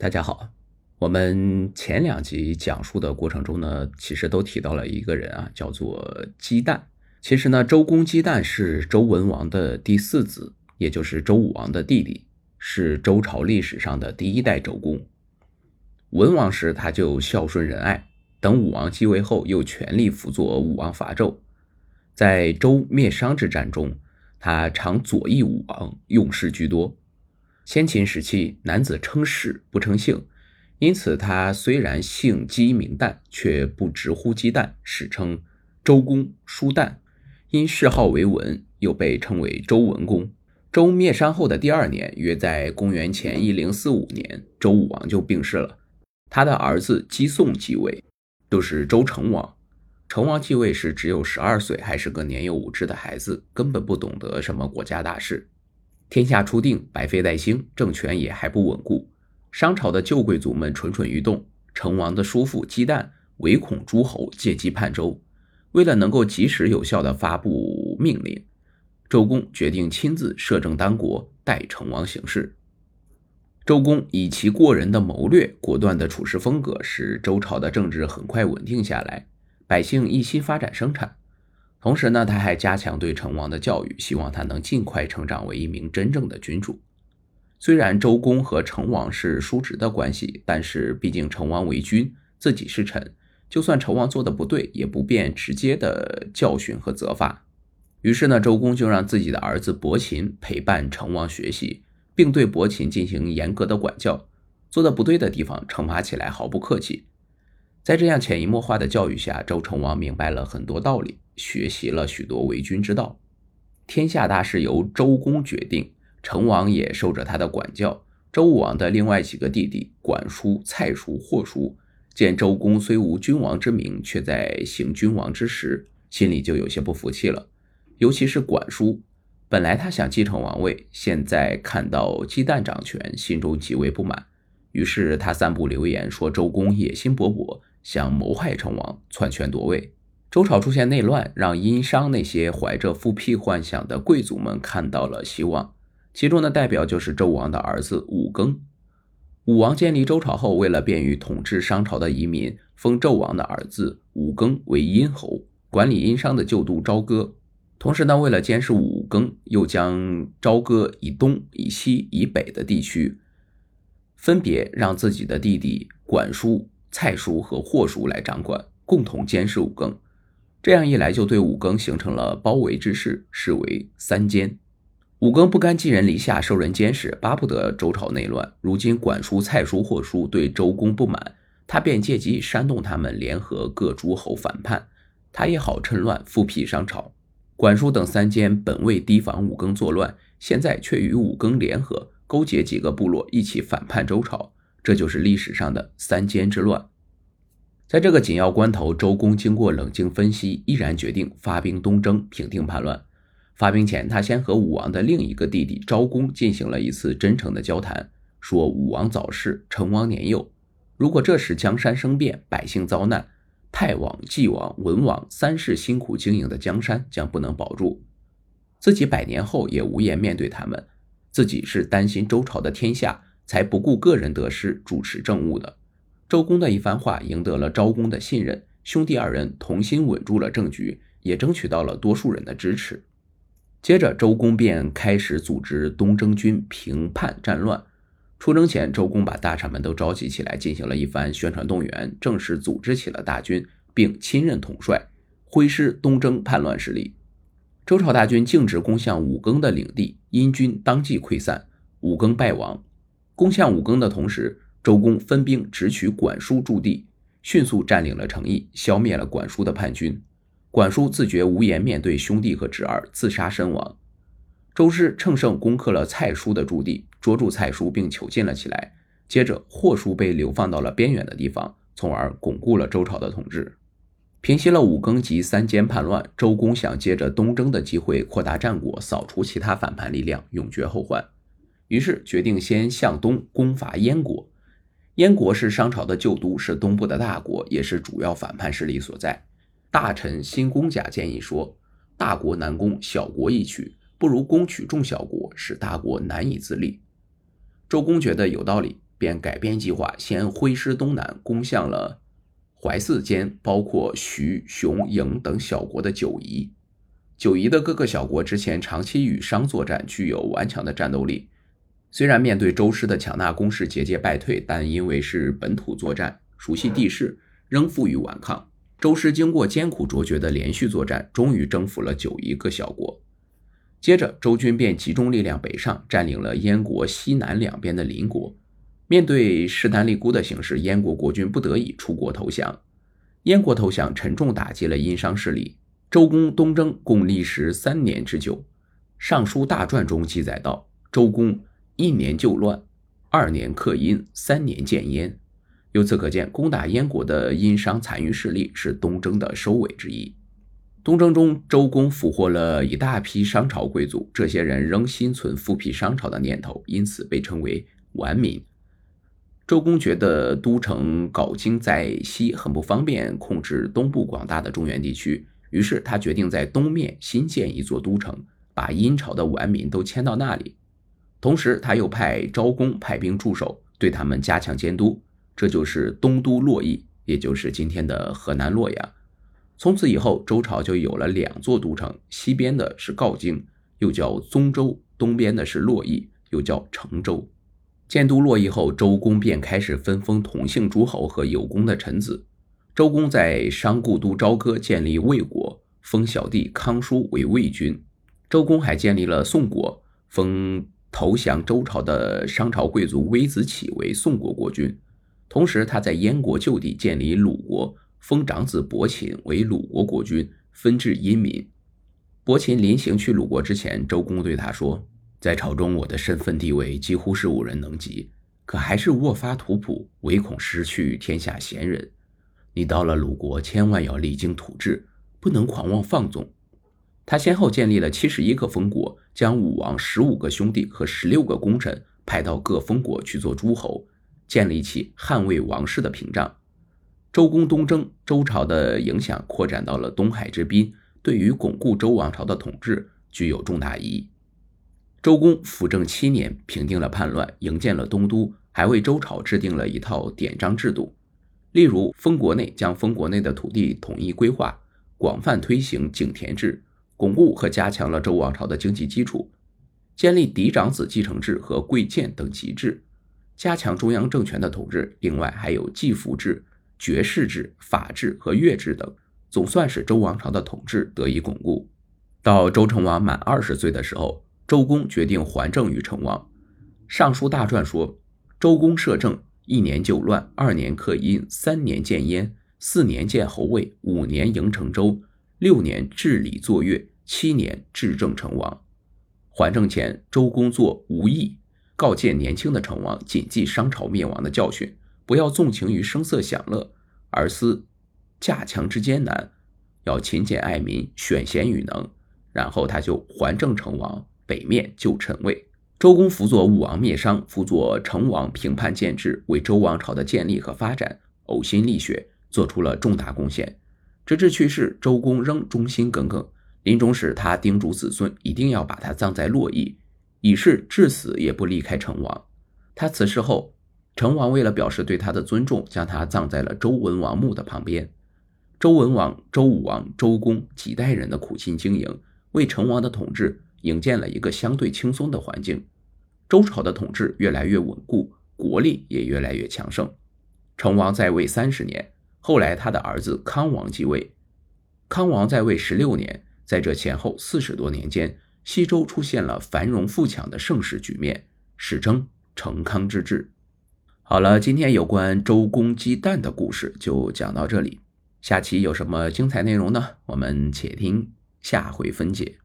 大家好，我们前两集讲述的过程中呢，其实都提到了一个人啊，叫做姬旦。其实呢，周公姬旦是周文王的第四子，也就是周武王的弟弟，是周朝历史上的第一代周公。文王时他就孝顺仁爱，等武王继位后又全力辅佐武王伐纣。在周灭商之战中，他常左翼武王，用事居多。先秦时期，男子称氏不称姓，因此他虽然姓姬名旦，却不直呼姬旦，史称周公叔旦。因谥号为文，又被称为周文公。周灭商后的第二年，约在公元前一零四五年，周武王就病逝了。他的儿子姬诵继位，就是周成王。成王继位时只有十二岁，还是个年幼无知的孩子，根本不懂得什么国家大事。天下初定，百废待兴，政权也还不稳固。商朝的旧贵族们蠢蠢欲动。成王的叔父姬旦唯恐诸侯借机叛周，为了能够及时有效地发布命令，周公决定亲自摄政当国，代成王行事。周公以其过人的谋略、果断的处事风格，使周朝的政治很快稳定下来，百姓一心发展生产。同时呢，他还加强对成王的教育，希望他能尽快成长为一名真正的君主。虽然周公和成王是叔侄的关系，但是毕竟成王为君，自己是臣，就算成王做的不对，也不便直接的教训和责罚。于是呢，周公就让自己的儿子伯禽陪伴成王学习，并对伯禽进行严格的管教，做的不对的地方惩罚起来毫不客气。在这样潜移默化的教育下，周成王明白了很多道理。学习了许多为君之道，天下大事由周公决定，成王也受着他的管教。周武王的另外几个弟弟管叔、蔡叔、霍叔，见周公虽无君王之名，却在行君王之实，心里就有些不服气了。尤其是管叔，本来他想继承王位，现在看到姬旦掌权，心中极为不满。于是他散布流言，说周公野心勃勃，想谋害成王，篡权夺位。周朝出现内乱，让殷商那些怀着复辟幻想的贵族们看到了希望。其中的代表就是周武王的儿子武庚。武王建立周朝后，为了便于统治商朝的移民，封纣王的儿子武庚为殷侯，管理殷商的旧都朝歌。同时呢，为了监视武庚，又将朝歌以东、以西、以北的地区，分别让自己的弟弟管叔、蔡叔和霍叔来掌管，共同监视武庚。这样一来，就对武庚形成了包围之势，视为三监。武庚不甘寄人篱下，受人监视，巴不得周朝内乱。如今管叔、蔡叔、霍叔对周公不满，他便借机煽动他们联合各诸侯反叛，他也好趁乱复辟商朝。管叔等三监本为提防武庚作乱，现在却与武庚联合，勾结几个部落一起反叛周朝，这就是历史上的三监之乱。在这个紧要关头，周公经过冷静分析，毅然决定发兵东征，平定叛乱。发兵前，他先和武王的另一个弟弟昭公进行了一次真诚的交谈，说武王早逝，成王年幼，如果这时江山生变，百姓遭难，太王、纪王、文王三世辛苦经营的江山将不能保住，自己百年后也无颜面对他们。自己是担心周朝的天下，才不顾个人得失，主持政务的。周公的一番话赢得了昭公的信任，兄弟二人同心稳住了政局，也争取到了多数人的支持。接着，周公便开始组织东征军平叛战乱。出征前，周公把大臣们都召集起来，进行了一番宣传动员，正式组织起了大军，并亲任统帅，挥师东征叛乱势力。周朝大军径直攻向武庚的领地，殷军当即溃散，武庚败亡。攻向武庚的同时，周公分兵直取管叔驻地，迅速占领了城邑，消灭了管叔的叛军。管叔自觉无颜面对兄弟和侄儿，自杀身亡。周师乘胜攻克了蔡叔的驻地，捉住蔡叔并囚禁了起来。接着，霍叔被流放到了边远的地方，从而巩固了周朝的统治。平息了武庚及三监叛乱，周公想借着东征的机会扩大战果，扫除其他反叛力量，永绝后患。于是决定先向东攻伐燕国。燕国是商朝的旧都，是东部的大国，也是主要反叛势力所在。大臣辛公甲建议说：“大国难攻，小国易取，不如攻取众小国，使大国难以自立。”周公觉得有道理，便改编计划，先挥师东南，攻向了淮泗间包括徐、熊、颍等小国的九夷。九夷的各个小国之前长期与商作战，具有顽强的战斗力。虽然面对周师的强大攻势节节败退，但因为是本土作战，熟悉地势，仍负隅顽抗。周师经过艰苦卓绝的连续作战，终于征服了九夷各小国。接着，周军便集中力量北上，占领了燕国西南两边的邻国。面对势单力孤的形势，燕国国君不得已出国投降。燕国投降，沉重打击了殷商势力。周公东征共历时三年之久。《尚书大传》中记载道：“周公一年就乱，二年克殷，三年建燕。”由此可见，攻打燕国的殷商残余势力是东征的收尾之一。东征中，周公俘获了一大批商朝贵族，这些人仍心存复辟商朝的念头，因此被称为顽民。周公觉得都城镐京在西，很不方便控制东部广大的中原地区，于是他决定在东面新建一座都城，把殷朝的顽民都迁到那里。同时，他又派昭公派兵驻守，对他们加强监督。这就是东都洛邑，也就是今天的河南洛阳。从此以后，周朝就有了两座都城，西边的是镐京，又叫宗周；东边的是洛邑，又叫成周。建都洛邑后，周公便开始分封同姓诸侯和有功的臣子。周公在商故都朝歌建立魏国，封小弟康叔为魏君。周公还建立了宋国，封投降周朝的商朝贵族微子启为宋国国君。同时，他在燕国旧地建立鲁国。封长子伯禽为鲁国国君，分治殷民。伯禽临行去鲁国之前，周公对他说：“在朝中，我的身份地位几乎是无人能及，可还是握发图谱，唯恐失去天下贤人。你到了鲁国，千万要励精图治，不能狂妄放纵。”他先后建立了七十一个封国，将武王十五个兄弟和十六个功臣派到各封国去做诸侯，建立起捍卫王室的屏障。周公东征，周朝的影响扩展到了东海之滨，对于巩固周王朝的统治具有重大意义。周公辅政七年，平定了叛乱，营建了东都，还为周朝制定了一套典章制度。例如，封国内将封国内的土地统一规划，广泛推行井田制，巩固和加强了周王朝的经济基础；建立嫡长子继承制和贵贱等级制，加强中央政权的统治。另外，还有继父制。爵士制、法制和乐制等，总算使周王朝的统治得以巩固。到周成王满二十岁的时候，周公决定还政于成王。《尚书大传》说：“周公摄政，一年就乱，二年克殷，三年建燕，四年建侯位，五年迎成周，六年治理作月，七年治政成王。”还政前，周公作无义，告诫年轻的成王谨记商朝灭亡的教训。不要纵情于声色享乐，而思架强之艰难，要勤俭爱民，选贤与能。然后他就还政成王，北面就臣位。周公辅佐武王灭商，辅佐成王平叛建制，为周王朝的建立和发展呕心沥血，做出了重大贡献。直至去世，周公仍忠心耿耿。临终时，他叮嘱子孙一定要把他葬在洛邑，以示至死也不离开成王。他辞世后。成王为了表示对他的尊重，将他葬在了周文王墓的旁边。周文王、周武王、周公几代人的苦心经营，为成王的统治营建了一个相对轻松的环境。周朝的统治越来越稳固，国力也越来越强盛。成王在位三十年，后来他的儿子康王继位。康王在位十六年，在这前后四十多年间，西周出现了繁荣富强的盛世局面，史称成康之治。好了，今天有关周公姬旦的故事就讲到这里。下期有什么精彩内容呢？我们且听下回分解。